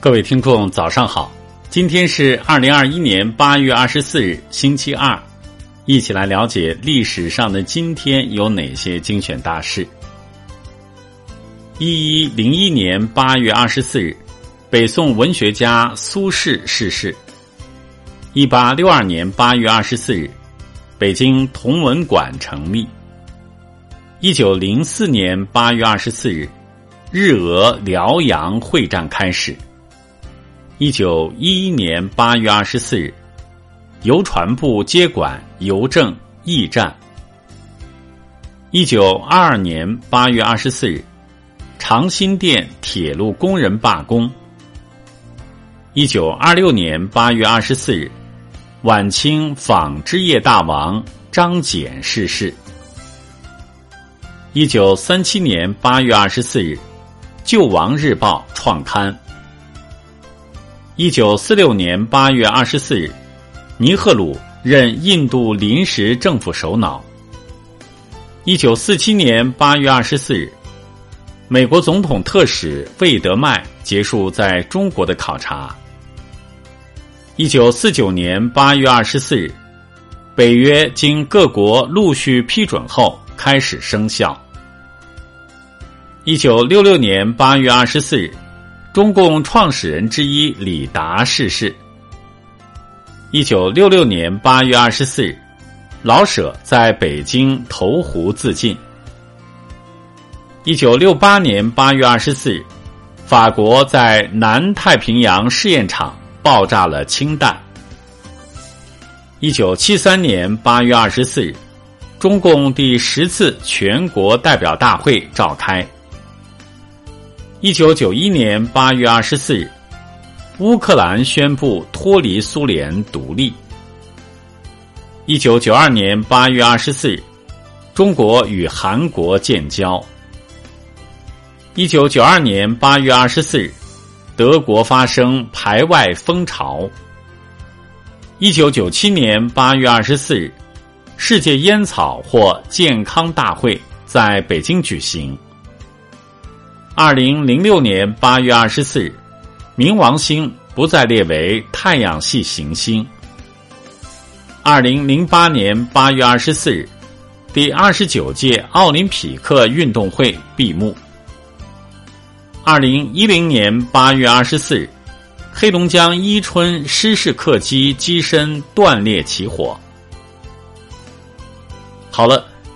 各位听众，早上好！今天是二零二一年八月二十四日，星期二，一起来了解历史上的今天有哪些精选大事。一一零一年八月二十四日，北宋文学家苏轼逝世。一八六二年八月二十四日，北京同文馆成立。一九零四年八月二十四日，日俄辽阳会战开始。一九一一年八月二十四日，邮传部接管邮政驿站。一九二二年八月二十四日，长辛店铁路工人罢工。一九二六年八月二十四日，晚清纺织业大王张謇逝世。一九三七年八月二十四日，《救亡日报》创刊。一九四六年八月二十四日，尼赫鲁任印度临时政府首脑。一九四七年八月二十四日，美国总统特使魏德迈结束在中国的考察。一九四九年八月二十四日，北约经各国陆续批准后开始生效。一九六六年八月二十四日。中共创始人之一李达逝世。一九六六年八月二十四日，老舍在北京投湖自尽。一九六八年八月二十四日，法国在南太平洋试验场爆炸了氢弹。一九七三年八月二十四日，中共第十次全国代表大会召开。一九九一年八月二十四日，乌克兰宣布脱离苏联独立。一九九二年八月二十四日，中国与韩国建交。一九九二年八月二十四日，德国发生排外风潮。一九九七年八月二十四日，世界烟草或健康大会在北京举行。二零零六年八月二十四日，冥王星不再列为太阳系行星。二零零八年八月二十四日，第二十九届奥林匹克运动会闭幕。二零一零年八月二十四日，黑龙江伊春失事客机机身断裂起火。好了。